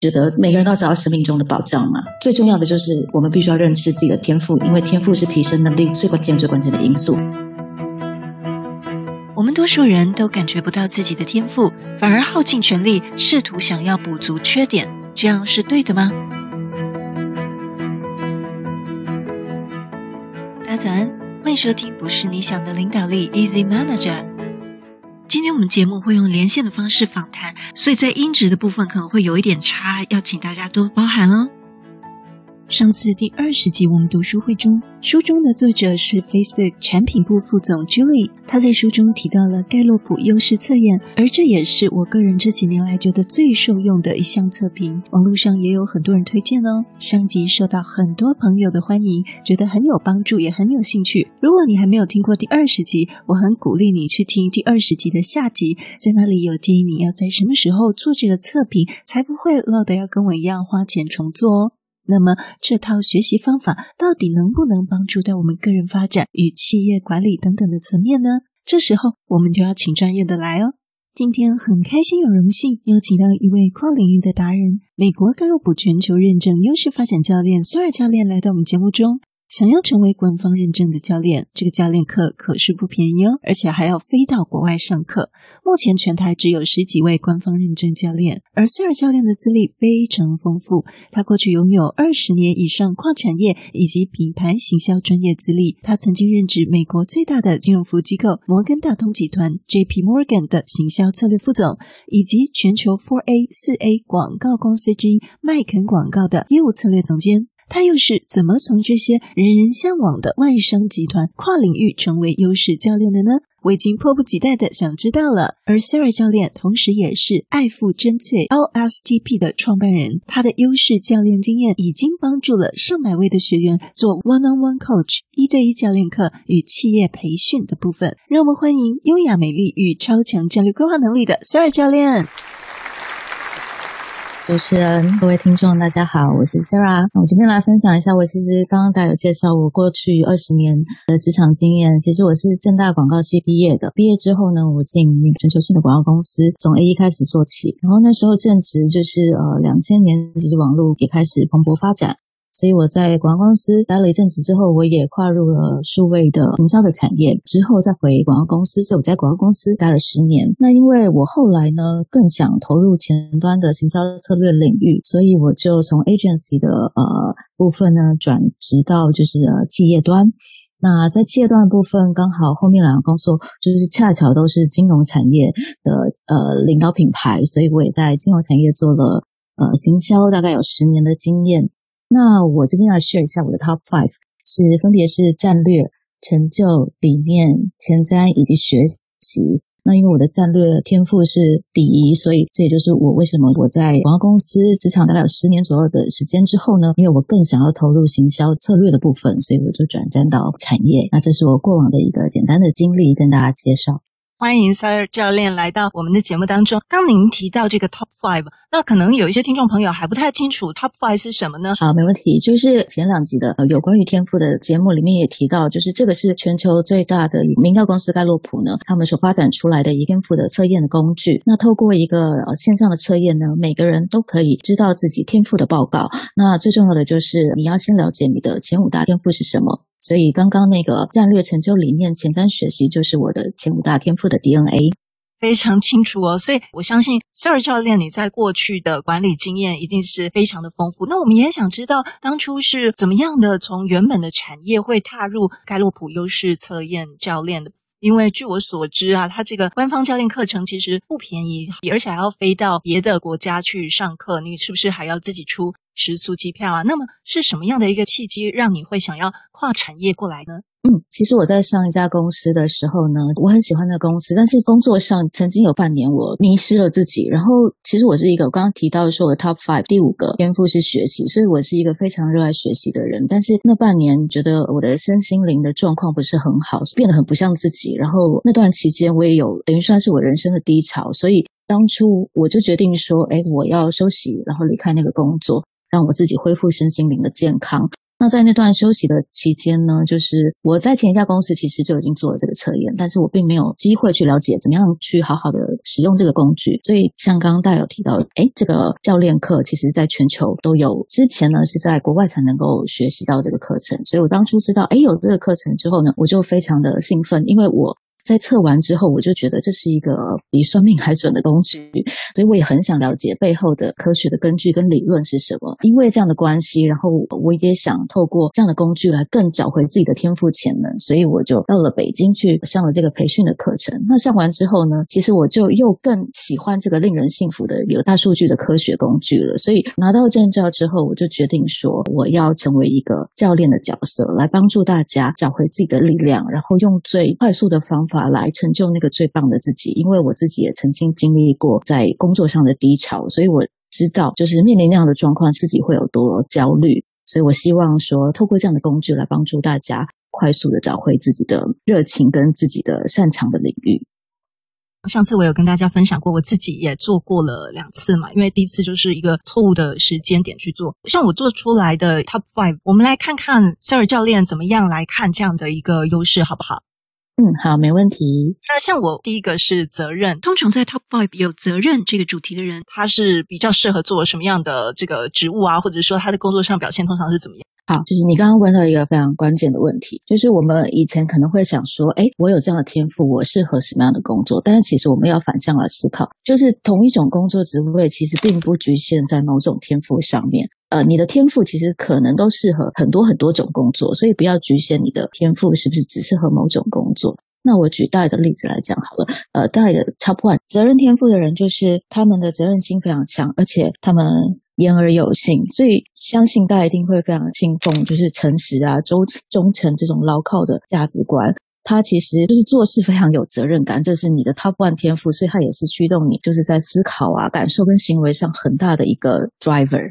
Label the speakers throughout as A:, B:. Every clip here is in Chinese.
A: 觉得每个人都要找到生命中的保障嘛。最重要的就是我们必须要认识自己的天赋，因为天赋是提升能力最关键、最关键的因素。
B: 我们多数人都感觉不到自己的天赋，反而耗尽全力试图想要补足缺点，这样是对的吗？大家早安，欢迎收听不是你想的领导力，Easy Manager。今天我们节目会用连线的方式访谈，所以在音质的部分可能会有一点差，要请大家多包涵哦。上次第二十集我们读书会中，书中的作者是 Facebook 产品部副总 Julie，他在书中提到了盖洛普优势测验，而这也是我个人这几年来觉得最受用的一项测评，网络上也有很多人推荐哦。上集受到很多朋友的欢迎，觉得很有帮助，也很有兴趣。如果你还没有听过第二十集，我很鼓励你去听第二十集的下集，在那里有建议你要在什么时候做这个测评，才不会落得要跟我一样花钱重做哦。那么这套学习方法到底能不能帮助到我们个人发展与企业管理等等的层面呢？这时候我们就要请专业的来哦。今天很开心有荣幸邀请到一位跨领域的达人，美国盖洛普全球认证优势发展教练苏尔教练来到我们节目中。想要成为官方认证的教练，这个教练课可是不便宜哦，而且还要飞到国外上课。目前全台只有十几位官方认证教练，而苏尔教练的资历非常丰富，他过去拥有二十年以上跨产业以及品牌行销专业资历。他曾经任职美国最大的金融服务机构摩根大通集团 （J.P. Morgan） 的行销策略副总，以及全球 4A、4A 广告公司之一麦肯广告的业务策略总监。他又是怎么从这些人人向往的外商集团跨领域成为优势教练的呢？我已经迫不及待的想知道了。而 Sarah 教练同时也是爱富真萃 LSTP 的创办人，他的优势教练经验已经帮助了上百位的学员做 One-on-One Coach 一对一教练课与企业培训的部分。让我们欢迎优雅美丽与超强战略规划能力的 Sarah 教练。
A: 主持人，各位听众，大家好，我是 Sarah。我今天来分享一下，我其实刚刚大家有介绍我过去二十年的职场经验。其实我是正大广告系毕业的，毕业之后呢，我进全球性的广告公司，从 A E 开始做起。然后那时候正值就是呃两千年，其实网络也开始蓬勃发展。所以我在广告公司待了一阵子之后，我也跨入了数位的营销的产业，之后再回广告公司。所以我在广告公司待了十年。那因为我后来呢更想投入前端的行销策略领域，所以我就从 agency 的呃部分呢转职到就是呃企业端。那在企业端的部分，刚好后面两个工作就是恰巧都是金融产业的呃领导品牌，所以我也在金融产业做了呃行销，大概有十年的经验。那我这边要 share 一下我的 top five，是分别是战略、成就、理念、前瞻以及学习。那因为我的战略天赋是第一，所以这也就是我为什么我在广告公司职场大概有十年左右的时间之后呢，因为我更想要投入行销策略的部分，所以我就转战到产业。那这是我过往的一个简单的经历，跟大家介绍。
B: 欢迎 Sir 教练来到我们的节目当中。刚您提到这个 Top Five，那可能有一些听众朋友还不太清楚 Top Five 是什么呢？
A: 好，没问题。就是前两集的有关于天赋的节目里面也提到，就是这个是全球最大的民调公司盖洛普呢，他们所发展出来的一个天赋的测验的工具。那透过一个线上的测验呢，每个人都可以知道自己天赋的报告。那最重要的就是你要先了解你的前五大天赋是什么。所以刚刚那个战略、成就、理念、前瞻、学习，就是我的前五大天赋的 DNA，
B: 非常清楚哦。所以我相信 Sir 教练你在过去的管理经验一定是非常的丰富。那我们也想知道，当初是怎么样的从原本的产业会踏入盖洛普优势测验教练的？因为据我所知啊，他这个官方教练课程其实不便宜，而且还要飞到别的国家去上课，你是不是还要自己出食宿机票啊？那么是什么样的一个契机让你会想要跨产业过来呢？
A: 嗯，其实我在上一家公司的时候呢，我很喜欢那个公司，但是工作上曾经有半年我迷失了自己。然后，其实我是一个我刚刚提到说我的 top five 第五个天赋是学习，所以我是一个非常热爱学习的人。但是那半年觉得我的身心灵的状况不是很好，变得很不像自己。然后那段期间我也有等于算是我人生的低潮，所以当初我就决定说，哎，我要休息，然后离开那个工作，让我自己恢复身心灵的健康。那在那段休息的期间呢，就是我在前一家公司其实就已经做了这个测验，但是我并没有机会去了解怎么样去好好的使用这个工具。所以像刚刚大家有提到，诶，这个教练课其实在全球都有，之前呢是在国外才能够学习到这个课程。所以我当初知道，诶，有这个课程之后呢，我就非常的兴奋，因为我。在测完之后，我就觉得这是一个比算命还准的工具，所以我也很想了解背后的科学的根据跟理论是什么。因为这样的关系，然后我也想透过这样的工具来更找回自己的天赋潜能，所以我就到了北京去上了这个培训的课程。那上完之后呢，其实我就又更喜欢这个令人信服的有大数据的科学工具了。所以拿到证照之后，我就决定说我要成为一个教练的角色，来帮助大家找回自己的力量，然后用最快速的方法。来成就那个最棒的自己，因为我自己也曾经经历过在工作上的低潮，所以我知道，就是面临那样的状况，自己会有多焦虑。所以我希望说，透过这样的工具来帮助大家快速的找回自己的热情跟自己的擅长的领域。
C: 上次我有跟大家分享过，我自己也做过了两次嘛，因为第一次就是一个错误的时间点去做。像我做出来的 Top Five，我们来看看 Sarah 教练怎么样来看这样的一个优势，好不好？
A: 嗯，好，没问题。
C: 那像我第一个是责任，通常在 Top Five 有责任这个主题的人，他是比较适合做什么样的这个职务啊？或者说他的工作上表现通常是怎么样？
A: 好，就是你刚刚问到一个非常关键的问题，就是我们以前可能会想说，哎，我有这样的天赋，我适合什么样的工作？但是其实我们要反向来思考，就是同一种工作职位，其实并不局限在某种天赋上面。呃，你的天赋其实可能都适合很多很多种工作，所以不要局限你的天赋是不是只适合某种工作。那我举大的例子来讲好了，呃，大的 Top One 责任天赋的人，就是他们的责任心非常强，而且他们言而有信，所以相信大家一定会非常信奉，就是诚实啊、忠忠诚这种牢靠的价值观。他其实就是做事非常有责任感，这是你的 Top One 天赋，所以他也是驱动你，就是在思考啊、感受跟行为上很大的一个 driver。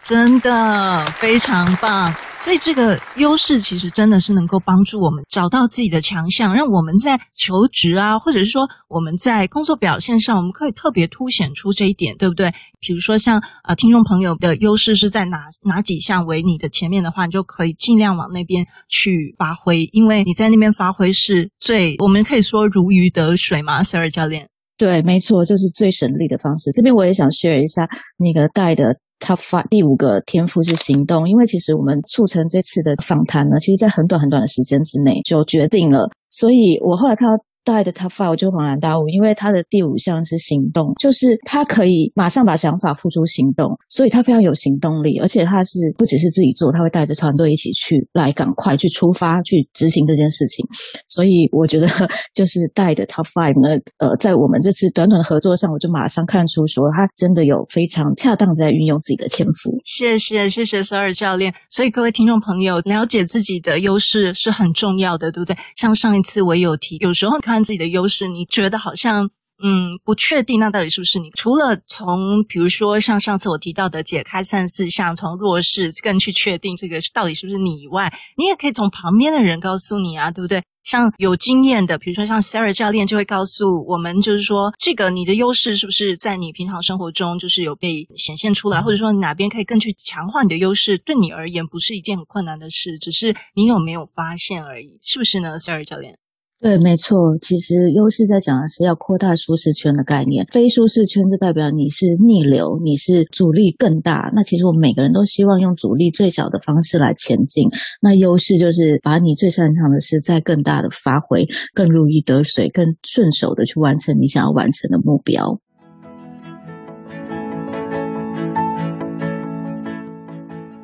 C: 真的非常棒，所以这个优势其实真的是能够帮助我们找到自己的强项，让我们在求职啊，或者是说我们在工作表现上，我们可以特别凸显出这一点，对不对？比如说像呃听众朋友的优势是在哪哪几项为你的前面的话，你就可以尽量往那边去发挥，因为你在那边发挥是最我们可以说如鱼得水嘛，Sarah 教练。
A: 对，没错，就是最省力的方式。这边我也想 share 一下那个带的。他发第五个天赋是行动，因为其实我们促成这次的访谈呢，其实在很短很短的时间之内就决定了，所以我后来看到。带的 Top Five 我就恍然大悟，因为他的第五项是行动，就是他可以马上把想法付诸行动，所以他非常有行动力，而且他是不只是自己做，他会带着团队一起去，来赶快去出发去执行这件事情。所以我觉得就是带的 Top Five 呢，呃，在我们这次短短的合作上，我就马上看出说他真的有非常恰当在运用自己的天赋。
C: 谢谢谢谢 Sarah 教练。所以各位听众朋友，了解自己的优势是很重要的，对不对？像上一次我有提，有时候看。自己的优势，你觉得好像嗯不确定，那到底是不是你？除了从比如说像上次我提到的解开三四项，从弱势更去确定这个到底是不是你以外，你也可以从旁边的人告诉你啊，对不对？像有经验的，比如说像 Sarah 教练就会告诉我们，就是说这个你的优势是不是在你平常生活中就是有被显现出来，或者说哪边可以更去强化你的优势，对你而言不是一件很困难的事，只是你有没有发现而已，是不是呢，Sarah 教练？
A: 对，没错。其实优势在讲的是要扩大舒适圈的概念，非舒适圈就代表你是逆流，你是阻力更大。那其实我们每个人都希望用阻力最小的方式来前进。那优势就是把你最擅长的事再更大的发挥，更如鱼得水，更顺手的去完成你想要完成的目标。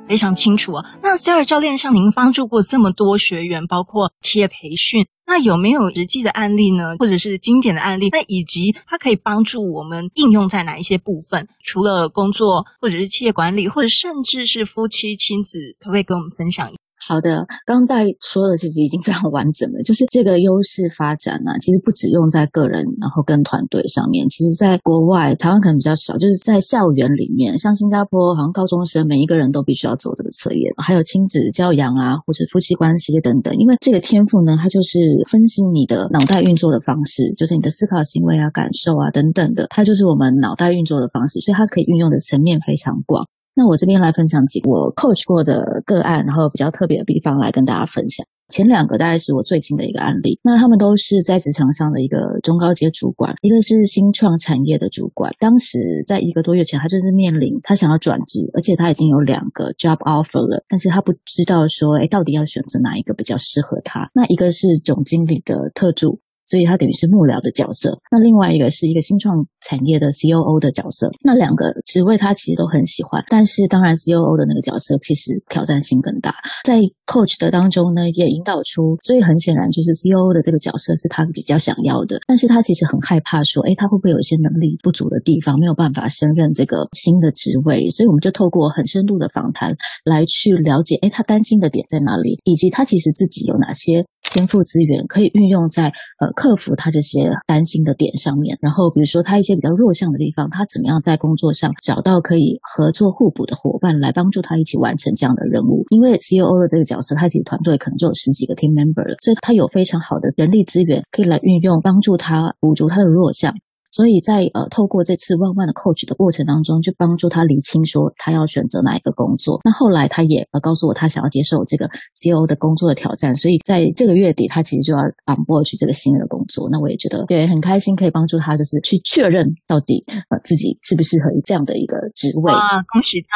C: 非常清楚哦。那 sara 教练向您帮助过这么多学员，包括企业培训。那有没有实际的案例呢？或者是经典的案例？那以及它可以帮助我们应用在哪一些部分？除了工作，或者是企业管理，或者甚至是夫妻亲子，可不可以跟我们分享一？
A: 好的，刚刚大说的其实已经非常完整了。就是这个优势发展呢、啊，其实不只用在个人，然后跟团队上面。其实，在国外，台湾可能比较少，就是在校园里面，像新加坡，好像高中生每一个人都必须要做这个测验，还有亲子教养啊，或者夫妻关系等等。因为这个天赋呢，它就是分析你的脑袋运作的方式，就是你的思考行为啊、感受啊等等的，它就是我们脑袋运作的方式，所以它可以运用的层面非常广。那我这边来分享几个我 coach 过的个案，然后比较特别的地方来跟大家分享。前两个大概是我最近的一个案例，那他们都是在职场上的一个中高阶主管，一个是新创产业的主管。当时在一个多月前，他就是面临他想要转职，而且他已经有两个 job offer 了，但是他不知道说，哎，到底要选择哪一个比较适合他。那一个是总经理的特助。所以他等于是幕僚的角色，那另外一个是一个新创产业的 COO 的角色，那两个职位他其实都很喜欢，但是当然 COO 的那个角色其实挑战性更大，在 coach 的当中呢，也引导出，所以很显然就是 COO 的这个角色是他比较想要的，但是他其实很害怕说，诶，他会不会有一些能力不足的地方，没有办法胜任这个新的职位，所以我们就透过很深度的访谈来去了解，诶，他担心的点在哪里，以及他其实自己有哪些。天赋资源可以运用在呃克服他这些担心的点上面，然后比如说他一些比较弱项的地方，他怎么样在工作上找到可以合作互补的伙伴来帮助他一起完成这样的任务。因为 COO 的这个角色，他其实团队可能就有十几个 team member 了，所以他有非常好的人力资源可以来运用，帮助他补足他的弱项。所以在呃透过这次万万的 coach 的过程当中，就帮助他理清说他要选择哪一个工作。那后来他也呃告诉我，他想要接受这个 CEO 的工作的挑战。所以在这个月底，他其实就要 on board 去这个新的工作。那我也觉得对，很开心，可以帮助他就是去确认到底呃自己适不适合这样的一个职位。
C: 啊，恭喜他！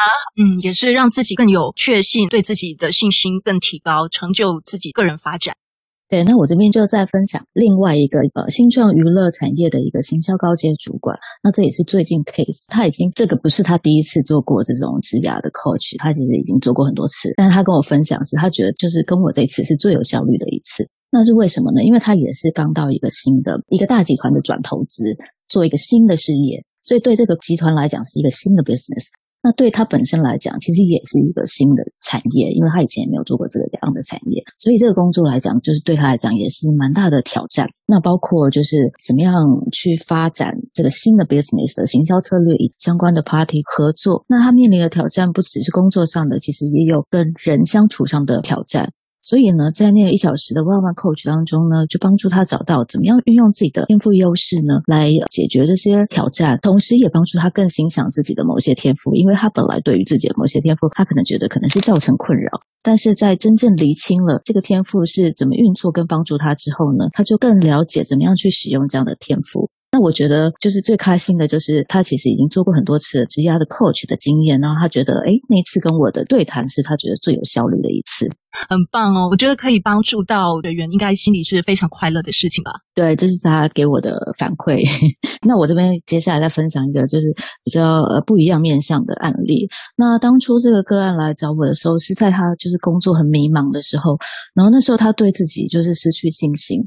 C: 嗯，也是让自己更有确信，对自己的信心更提高，成就自己个人发展。
A: 对，那我这边就再分享另外一个呃新创娱乐产业的一个行销高阶主管，那这也是最近 case，他已经这个不是他第一次做过这种职涯的 coach，他其实已经做过很多次，但是他跟我分享是他觉得就是跟我这次是最有效率的一次，那是为什么呢？因为他也是刚到一个新的一个大集团的转投资，做一个新的事业，所以对这个集团来讲是一个新的 business。那对他本身来讲，其实也是一个新的产业，因为他以前也没有做过这个样的产业，所以这个工作来讲，就是对他来讲也是蛮大的挑战。那包括就是怎么样去发展这个新的 business 的行销策略与相关的 party 合作。那他面临的挑战不只是工作上的，其实也有跟人相处上的挑战。所以呢，在那个一小时的 One One Coach 当中呢，就帮助他找到怎么样运用自己的天赋优势呢，来解决这些挑战，同时也帮助他更欣赏自己的某些天赋，因为他本来对于自己的某些天赋，他可能觉得可能是造成困扰，但是在真正厘清了这个天赋是怎么运作跟帮助他之后呢，他就更了解怎么样去使用这样的天赋。那我觉得就是最开心的，就是他其实已经做过很多次职涯的 coach 的经验，然后他觉得，诶，那次跟我的对谈是他觉得最有效率的一次，
C: 很棒哦！我觉得可以帮助到的人，应该心里是非常快乐的事情吧？
A: 对，这是他给我的反馈。那我这边接下来再分享一个就是比较呃不一样面向的案例。那当初这个个案来找我的时候，是在他就是工作很迷茫的时候，然后那时候他对自己就是失去信心。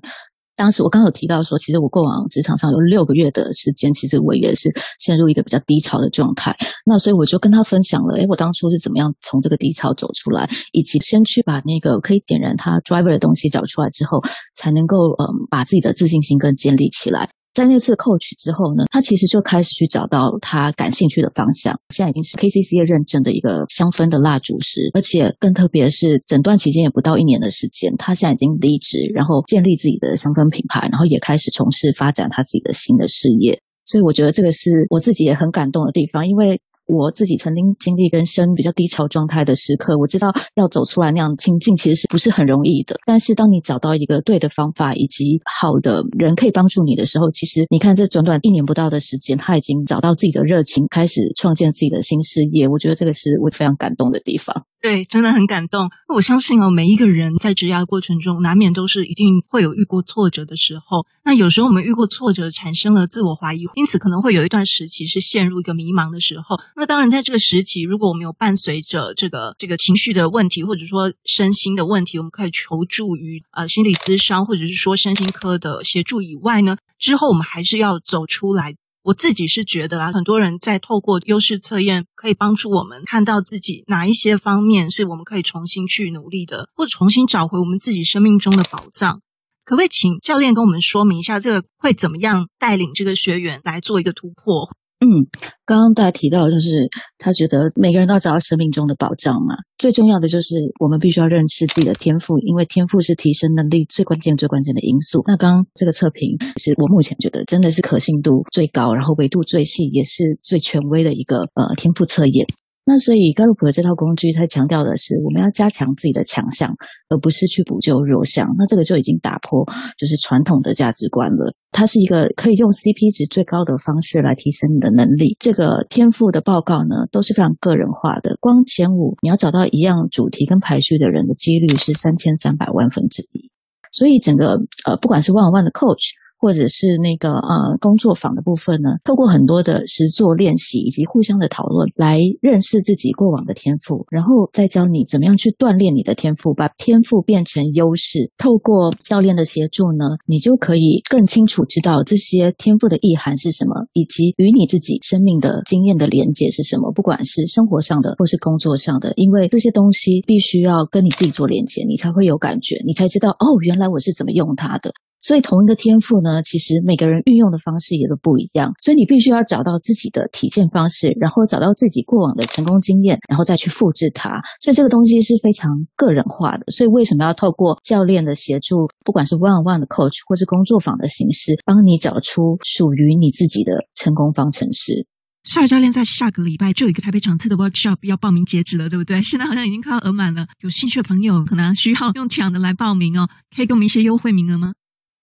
A: 当时我刚有提到说，其实我过往职场上有六个月的时间，其实我也是陷入一个比较低潮的状态。那所以我就跟他分享了，诶，我当初是怎么样从这个低潮走出来，以及先去把那个可以点燃他 driver 的东西找出来之后，才能够嗯把自己的自信心更建立起来。在那次扣取之后呢，他其实就开始去找到他感兴趣的方向。现在已经是 KCC 认证的一个香氛的蜡烛师，而且更特别是，诊断期间也不到一年的时间，他现在已经离职，然后建立自己的香氛品牌，然后也开始从事发展他自己的新的事业。所以我觉得这个是我自己也很感动的地方，因为。我自己曾经经历人生比较低潮状态的时刻，我知道要走出来那样情境其实是不是很容易的。但是当你找到一个对的方法以及好的人可以帮助你的时候，其实你看这短短一年不到的时间，他已经找到自己的热情，开始创建自己的新事业。我觉得这个是我非常感动的地方。
C: 对，真的很感动。我相信哦，每一个人在职涯过程中，难免都是一定会有遇过挫折的时候。那有时候我们遇过挫折，产生了自我怀疑，因此可能会有一段时期是陷入一个迷茫的时候。那当然，在这个时期，如果我们有伴随着这个这个情绪的问题，或者说身心的问题，我们可以求助于呃心理咨商，或者是说身心科的协助以外呢，之后我们还是要走出来。我自己是觉得啦，很多人在透过优势测验，可以帮助我们看到自己哪一些方面是我们可以重新去努力的，或者重新找回我们自己生命中的宝藏。可不可以请教练跟我们说明一下，这个会怎么样带领这个学员来做一个突破？
A: 嗯，刚刚大家提到，就是他觉得每个人都要找到生命中的保障嘛。最重要的就是我们必须要认识自己的天赋，因为天赋是提升能力最关键、最关键的因素。那刚刚这个测评是我目前觉得真的是可信度最高，然后维度最细，也是最权威的一个呃天赋测验。那所以盖洛普的这套工具，它强调的是我们要加强自己的强项，而不是去补救弱项。那这个就已经打破就是传统的价值观了。它是一个可以用 CP 值最高的方式来提升你的能力。这个天赋的报告呢，都是非常个人化的。光前五，你要找到一样主题跟排序的人的几率是三千三百万分之一。所以整个呃，不管是 one on one 的 coach。或者是那个呃工作坊的部分呢，透过很多的实作练习以及互相的讨论，来认识自己过往的天赋，然后再教你怎么样去锻炼你的天赋，把天赋变成优势。透过教练的协助呢，你就可以更清楚知道这些天赋的意涵是什么，以及与你自己生命的经验的连接是什么。不管是生活上的或是工作上的，因为这些东西必须要跟你自己做连接，你才会有感觉，你才知道哦，原来我是怎么用它的。所以同一个天赋呢，其实每个人运用的方式也都不一样。所以你必须要找到自己的体现方式，然后找到自己过往的成功经验，然后再去复制它。所以这个东西是非常个人化的。所以为什么要透过教练的协助，不管是 one on one 的 coach 或是工作坊的形式，帮你找出属于你自己的成功方程式。
B: 塞尔教练在下个礼拜就有一个台北场次的 workshop 要报名截止了，对不对？现在好像已经快要额满了。有兴趣的朋友可能需要用抢的来报名哦，可以给我们一些优惠名额吗？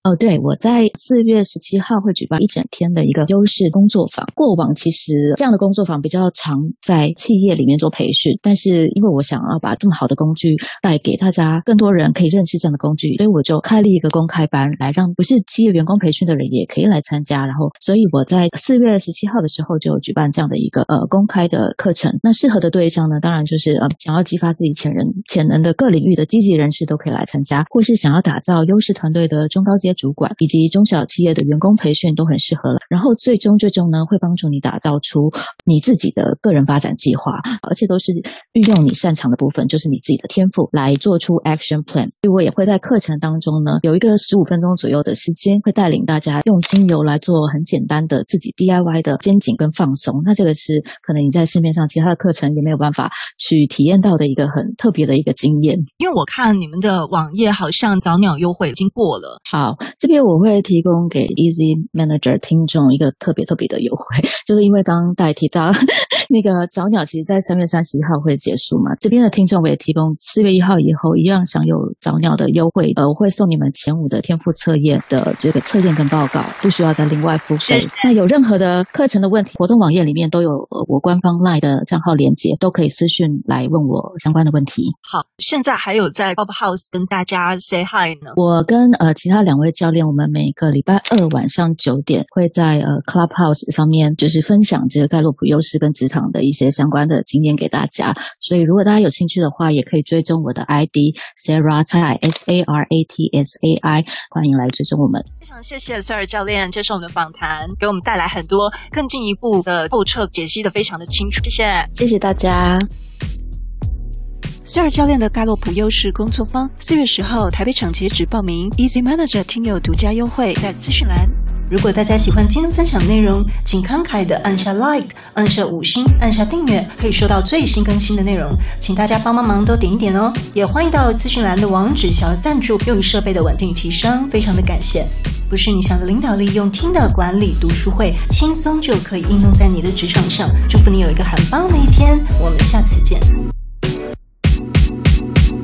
A: 哦，对，我在四月十七号会举办一整天的一个优势工作坊。过往其实这样的工作坊比较常在企业里面做培训，但是因为我想要把这么好的工具带给大家，更多人可以认识这样的工具，所以我就开了一个公开班，来让不是企业员工培训的人也可以来参加。然后，所以我在四月十七号的时候就举办这样的一个呃公开的课程。那适合的对象呢，当然就是呃想要激发自己潜能潜能的各领域的积极人士都可以来参加，或是想要打造优势团队的中高阶。主管以及中小企业的员工培训都很适合了，然后最终最终呢，会帮助你打造出你自己的个人发展计划，而且都是运用你擅长的部分，就是你自己的天赋来做出 action plan。所以我也会在课程当中呢，有一个十五分钟左右的时间，会带领大家用精油来做很简单的自己 DIY 的肩颈跟放松。那这个是可能你在市面上其他的课程也没有办法去体验到的一个很特别的一个经验。
C: 因为我看你们的网页好像早鸟优惠已经过了，
A: 好。这边我会提供给 Easy Manager 听众一个特别特别的优惠，就是因为刚刚大家提到 那个早鸟，其实在三月三十一号会结束嘛。这边的听众我也提供四月一号以后一样享有早鸟的优惠，呃，我会送你们前五的天赋测验的这个测验跟报告，不需要再另外付费。那有任何的课程的问题，活动网页里面都有我官方 LINE 的账号连接，都可以私讯来问我相关的问题。
C: 好，现在还有在 Clubhouse 跟大家 say hi 呢。
A: 我跟呃其他两位。教练，我们每个礼拜二晚上九点会在呃 Clubhouse 上面，就是分享这个盖洛普优势跟职场的一些相关的经验给大家。所以，如果大家有兴趣的话，也可以追踪我的 ID Sarah Tsai S A R A T S A I，欢迎来追踪我们。
C: 非常谢谢 Sarah 教练接受我们的访谈，给我们带来很多更进一步的透彻解析的非常的清楚。谢谢，
A: 谢谢大家。
B: 塞尔教练的盖洛普优势工作坊，四月十号台北场截止报名，Easy Manager 听友独家优惠在资讯栏。如果大家喜欢今天分享内容，请慷慨的按下 Like，按下五星，按下订阅，可以收到最新更新的内容。请大家帮帮忙，都点一点哦。也欢迎到资讯栏的网址小额赞助，用于设备的稳定提升，非常的感谢。不是你想的领导力，用听的管理读书会，轻松就可以应用在你的职场上。祝福你有一个很棒的一天，我们下次见。